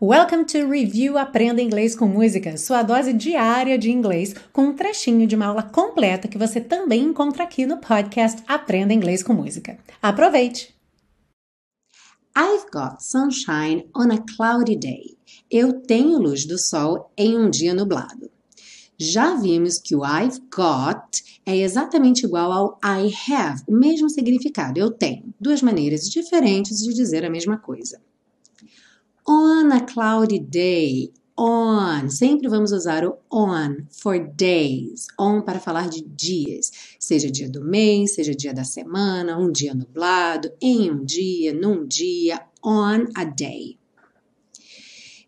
Welcome to Review Aprenda Inglês com Música, sua dose diária de inglês, com um trechinho de uma aula completa que você também encontra aqui no podcast Aprenda Inglês com Música. Aproveite! I've got sunshine on a cloudy day. Eu tenho luz do sol em um dia nublado. Já vimos que o I've got é exatamente igual ao I have, o mesmo significado, eu tenho. Duas maneiras diferentes de dizer a mesma coisa. On a cloudy day. On. Sempre vamos usar o on for days. On para falar de dias. Seja dia do mês, seja dia da semana, um dia nublado, em um dia, num dia. On a day.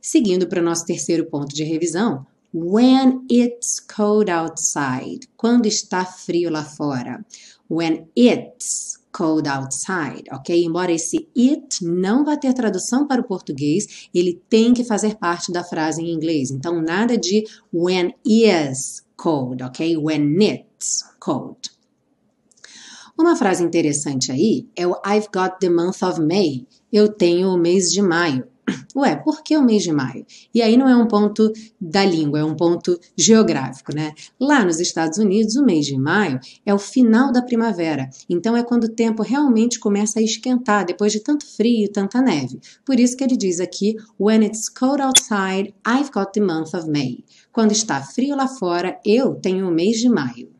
Seguindo para o nosso terceiro ponto de revisão. When it's cold outside. Quando está frio lá fora. When it's cold outside, ok? Embora esse it não vá ter tradução para o português, ele tem que fazer parte da frase em inglês. Então, nada de when is cold, ok? When it's cold. Uma frase interessante aí é o I've got the month of May. Eu tenho o mês de maio. Ué, por que o mês de maio? E aí não é um ponto da língua, é um ponto geográfico, né? Lá nos Estados Unidos, o mês de maio é o final da primavera. Então é quando o tempo realmente começa a esquentar depois de tanto frio e tanta neve. Por isso que ele diz aqui: When it's cold outside, I've got the month of May. Quando está frio lá fora, eu tenho o mês de maio.